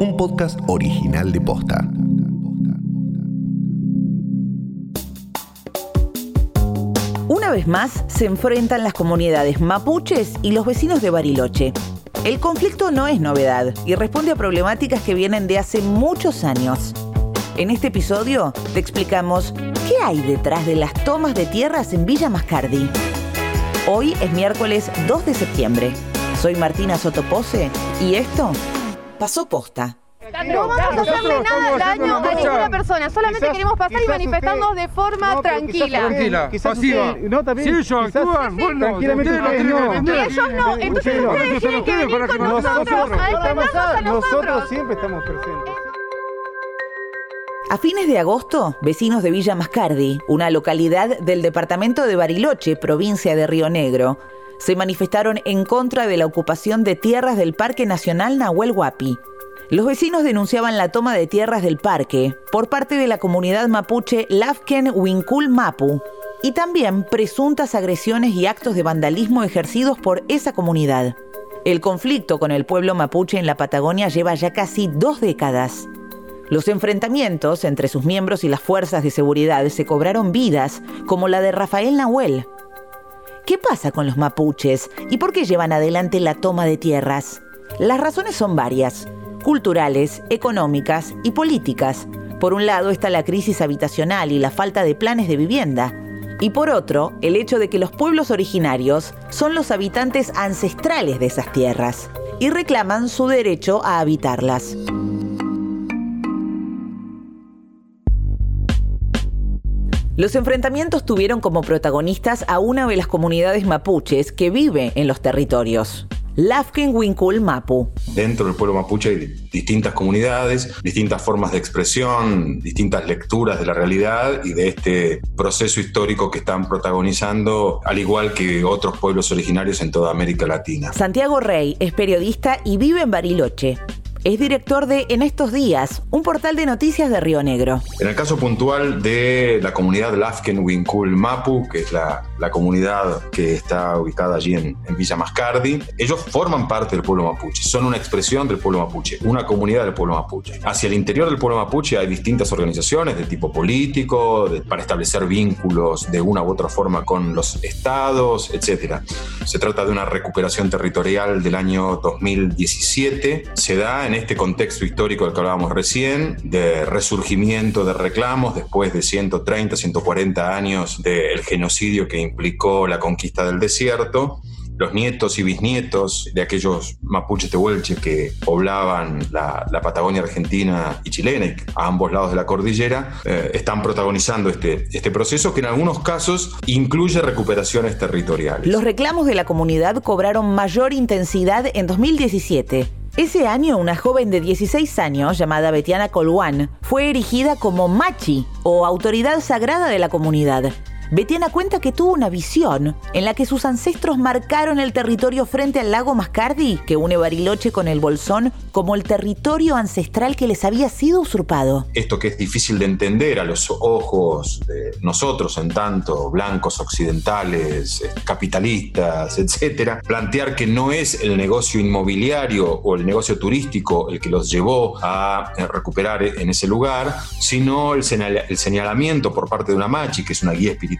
un podcast original de Posta. Una vez más se enfrentan las comunidades mapuches y los vecinos de Bariloche. El conflicto no es novedad y responde a problemáticas que vienen de hace muchos años. En este episodio te explicamos qué hay detrás de las tomas de tierras en Villa Mascardi. Hoy es miércoles 2 de septiembre. Soy Martina Sotopose y esto pasó posta. No vamos a hacerle nada daño a ninguna persona, solamente Quizás- queremos pasar y manifestarnos usted- de forma No, tranquila. Tranquila, quizás pasiva. usted- no, también, Si ellos quizás- actúan, bueno, tranquilamente ustedes no ustedes tienen que no. defender. Y ellos no, entonces Ustedes no. ustedes tienen que venir con nosotros a defendernos a Nosotros nosotros. siempre estamos presentes. A fines de agosto, vecinos de Villa Mascardi, una localidad del departamento de Bariloche, provincia de Río Negro, se manifestaron en contra de la ocupación de tierras del Parque Nacional Nahuel Huapi. Los vecinos denunciaban la toma de tierras del parque por parte de la comunidad mapuche Lafken Winkul Mapu y también presuntas agresiones y actos de vandalismo ejercidos por esa comunidad. El conflicto con el pueblo mapuche en la Patagonia lleva ya casi dos décadas. Los enfrentamientos entre sus miembros y las fuerzas de seguridad se cobraron vidas, como la de Rafael Nahuel. ¿Qué pasa con los mapuches y por qué llevan adelante la toma de tierras? Las razones son varias, culturales, económicas y políticas. Por un lado está la crisis habitacional y la falta de planes de vivienda. Y por otro, el hecho de que los pueblos originarios son los habitantes ancestrales de esas tierras y reclaman su derecho a habitarlas. Los enfrentamientos tuvieron como protagonistas a una de las comunidades mapuches que vive en los territorios, Lafken Winkul Mapu. Dentro del pueblo mapuche hay distintas comunidades, distintas formas de expresión, distintas lecturas de la realidad y de este proceso histórico que están protagonizando, al igual que otros pueblos originarios en toda América Latina. Santiago Rey es periodista y vive en Bariloche. Es director de En estos días, un portal de noticias de Río Negro. En el caso puntual de la comunidad Lafken Winkul Mapu, que es la, la comunidad que está ubicada allí en, Villa Mascardi, ellos forman parte del pueblo mapuche, son una expresión del pueblo mapuche, una comunidad del pueblo mapuche. Hacia el interior del pueblo mapuche hay distintas organizaciones de tipo político, para establecer vínculos de una u otra forma con los estados, etc. Se trata de una recuperación territorial del año 2017. Se da este contexto histórico del que hablábamos recién, de resurgimiento de reclamos después de 130, 140 años del genocidio que implicó la conquista del desierto. Los nietos y bisnietos de aquellos mapuches tehuelches que poblaban la, Patagonia argentina y chilena, a ambos lados de la cordillera, eh, están protagonizando este, este proceso que en algunos casos incluye recuperaciones territoriales. Los reclamos de la comunidad cobraron mayor intensidad en 2017. Ese año, una joven de 16 años llamada Betiana Colwan fue erigida como machi o autoridad sagrada de la comunidad. Betiana cuenta que tuvo una visión en la que sus ancestros marcaron el territorio frente al lago Mascardi, que une Bariloche con el Bolsón, como el territorio ancestral que les había sido usurpado. esto que es difícil de entender a los ojos de nosotros, en tanto blancos occidentales, eh, capitalistas, etcétera, plantear que no es el negocio inmobiliario o el negocio turístico el que los llevó a eh, recuperar en ese lugar, sino el señalamiento por parte de una machi, que es una guía espiritual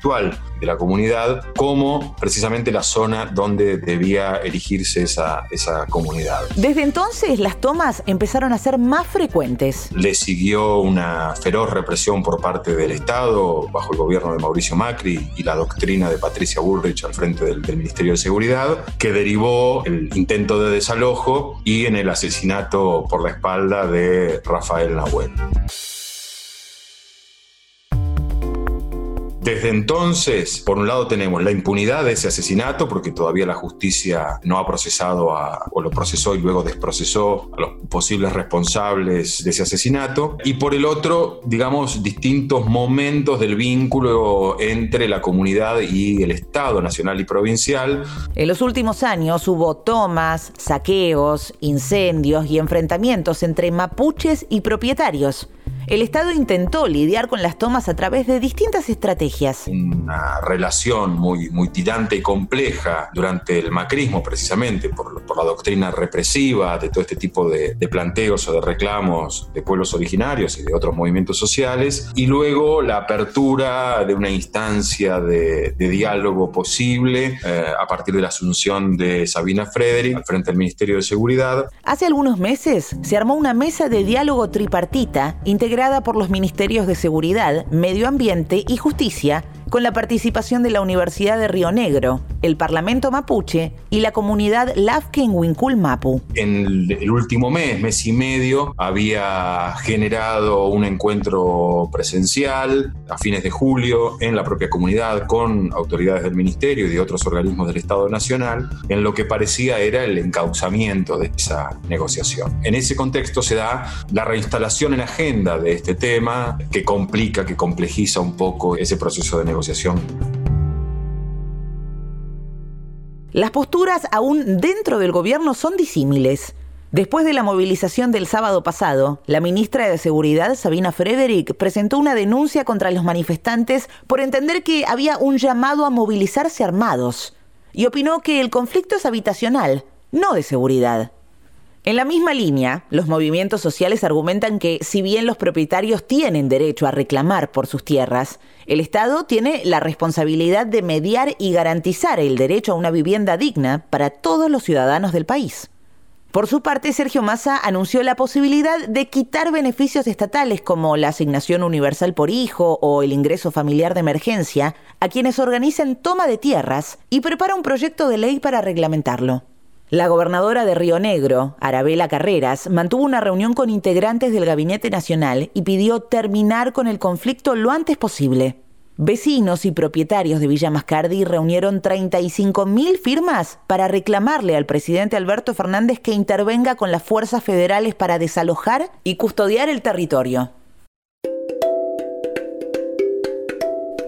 de la comunidad, como precisamente la zona donde debía erigirse esa, esa comunidad. Desde entonces, las tomas empezaron a ser más frecuentes. Le siguió una feroz represión por parte del Estado bajo el gobierno de Mauricio Macri y la doctrina de Patricia Bullrich al frente del, del Ministerio de Seguridad, que derivó el intento de desalojo y en el asesinato por la espalda de Rafael Nahuel. Desde entonces, por un lado tenemos la impunidad de ese asesinato, porque todavía la justicia no ha procesado a- o lo procesó y luego desprocesó a los posibles responsables de ese asesinato. Y por el otro, digamos, distintos momentos del vínculo entre la comunidad y el Estado nacional y provincial, En los últimos años hubo tomas, saqueos, incendios y enfrentamientos entre mapuches y propietarios. El Estado intentó lidiar con las tomas a través de distintas estrategias. Una relación muy, muy tirante y compleja durante el macrismo, precisamente por, la doctrina represiva de todo este tipo de, planteos o de reclamos de pueblos originarios y de otros movimientos sociales, y luego la apertura de una instancia de, diálogo posible eh, a partir de la asunción de Sabina Frederick al frente del Ministerio de Seguridad. Hace algunos meses se armó una mesa de diálogo tripartita integrada por los Ministerios de Seguridad, Medio Ambiente y Justicia con la participación de la Universidad de Río Negro, el Parlamento Mapuche y la comunidad Lafken Wincul Mapu. En el último mes, mes y medio, había generado un encuentro presencial a fines de julio en la propia comunidad con autoridades del Ministerio y de otros organismos del Estado Nacional, en lo que parecía era el encauzamiento de esa negociación. En ese contexto se da la reinstalación en agenda de este tema que complica, que complejiza un poco ese proceso de negociación las posturas aún dentro del gobierno son disímiles. Después de la movilización del sábado pasado, la ministra de Seguridad, Sabina Frederick, presentó una denuncia contra los manifestantes por entender que había un llamado a movilizarse armados y opinó que el conflicto es habitacional, no de seguridad. En la misma línea, los movimientos sociales argumentan que si bien los propietarios tienen derecho a reclamar por sus tierras, el Estado tiene la responsabilidad de mediar y garantizar el derecho a una vivienda digna para todos los ciudadanos del país. Por su parte, Sergio Massa anunció la posibilidad de quitar beneficios estatales como la asignación universal por hijo o el ingreso familiar de emergencia a quienes organicen toma de tierras y prepara un proyecto de ley para reglamentarlo. La gobernadora de Río Negro, Arabela Carreras, mantuvo una reunión con integrantes del Gabinete Nacional y pidió terminar con el conflicto lo antes posible. Vecinos y propietarios de Villa Mascardi reunieron 35.000 firmas para reclamarle al presidente Alberto Fernández que intervenga con las fuerzas federales para desalojar y custodiar el territorio.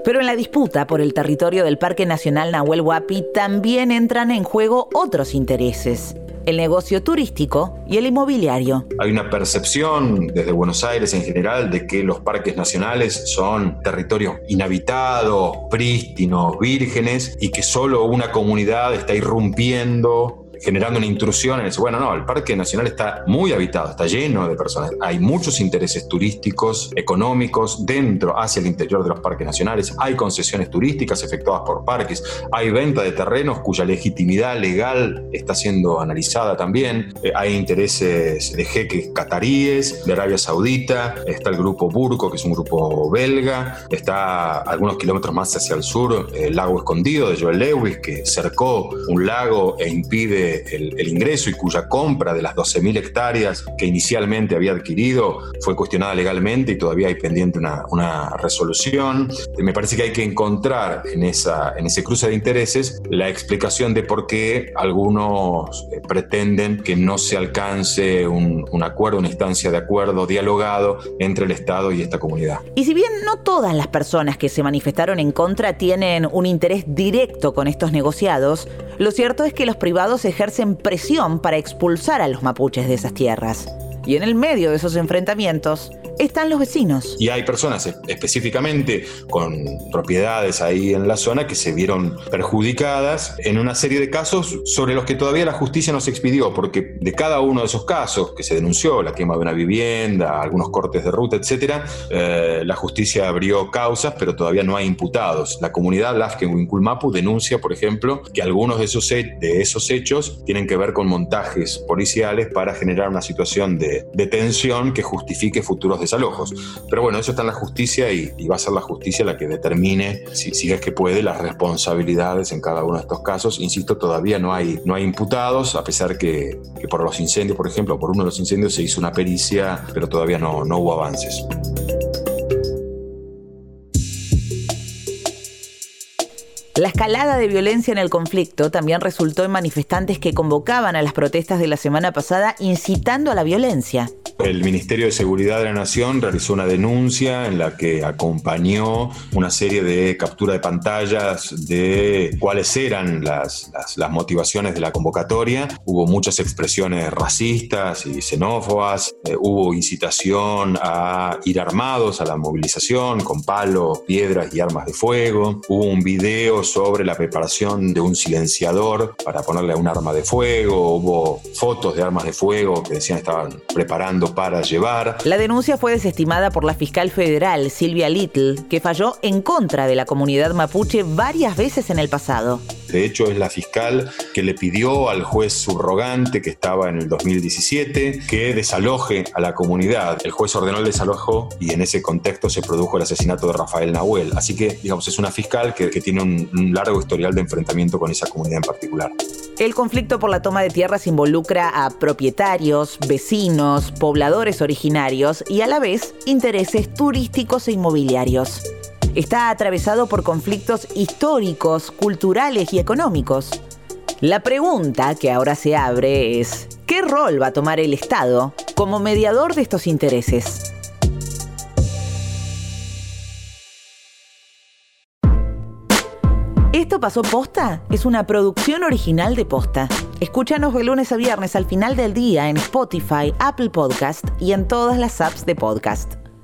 Pero en la disputa por el territorio del Parque Nacional Nahuel Huapi también entran en juego otros intereses el negocio turístico y el inmobiliario. Hay una percepción desde Buenos Aires en general de que los parques nacionales son territorios inhabitados, prístinos, vírgenes y que solo una comunidad está irrumpiendo generando una intrusión en eso. Bueno, no, el Parque Nacional está muy habitado, está lleno de personas. Hay muchos intereses turísticos, económicos dentro, hacia el interior de los parques nacionales. Hay concesiones turísticas efectuadas por parques. Hay venta de terrenos cuya legitimidad legal está siendo analizada también. Eh, hay intereses de jeques cataríes, de Arabia Saudita. Está el grupo Burco, que es un grupo belga. Está algunos kilómetros más hacia el sur el lago escondido de Joel Lewis, que cercó un lago e impide el, ingreso y cuya compra de las 12.000 hectáreas que inicialmente había adquirido fue cuestionada legalmente y todavía hay pendiente una, una resolución. Me parece que hay que encontrar en, esa, en ese cruce de intereses la explicación de por qué algunos eh, pretenden que no se alcance un, un acuerdo, una instancia de acuerdo dialogado entre el Estado y esta comunidad. Y si bien no todas las personas que se manifestaron en contra tienen un interés directo con estos negociados, lo cierto es que los privados ejercen presión para expulsar a los mapuches de esas tierras. Y en el medio de esos enfrentamientos, están los vecinos. Y hay personas específicamente con propiedades ahí en la zona que se vieron perjudicadas en una serie de casos sobre los que todavía la justicia no se expidió, porque de cada uno de esos casos que se denunció, la quema de una vivienda, algunos cortes de ruta, etc., eh, la justicia abrió causas, pero todavía no hay imputados. La comunidad Lafken Winkulmapu denuncia, por ejemplo, que algunos de esos, de esos hechos tienen que ver con montajes policiales para generar una situación de, de tensión que justifique futuros desalojos. Pero bueno, eso está en la justicia y, va a ser la justicia la que determine, si, si, es que puede, las responsabilidades en cada uno de estos casos. Insisto, todavía no hay, no hay imputados, a pesar que, que por los incendios, por ejemplo, por uno de los incendios se hizo una pericia, pero todavía no, no hubo avances. La escalada de violencia en el conflicto también resultó en manifestantes que convocaban a las protestas de la semana pasada incitando a la violencia El Ministerio de Seguridad de la Nación realizó una denuncia en la que acompañó una serie de captura de pantallas de cuáles eran las, las, motivaciones de la convocatoria. Hubo muchas expresiones racistas y xenófobas, eh, hubo incitación a ir armados a la movilización con palos, piedras y armas de fuego. Hubo un video sobre la preparación de un silenciador para ponerle un arma de fuego. Hubo fotos de armas de fuego que decían estaban preparando para llevar. La denuncia fue desestimada por la fiscal federal Silvia Little, que falló en contra de la comunidad mapuche varias veces en el pasado. De hecho, es la fiscal que le pidió al juez subrogante que estaba en el 2017 que desaloje a la comunidad. El juez ordenó el desalojo y en ese contexto se produjo el asesinato de Rafael Nahuel. Así que, digamos, es una fiscal que, tiene un, un largo historial de enfrentamiento con esa comunidad en particular. El conflicto por la toma de tierras involucra a propietarios, vecinos, pobladores originarios y a la vez intereses turísticos e inmobiliarios está atravesado por conflictos históricos, culturales y económicos. La pregunta que ahora se abre es, ¿qué rol va a tomar el Estado como mediador de estos intereses? Esto pasó posta es una producción original de posta. Escúchanos de lunes a viernes al final del día en Spotify, Apple Podcast y en todas las apps de podcast.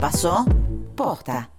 pasó posta.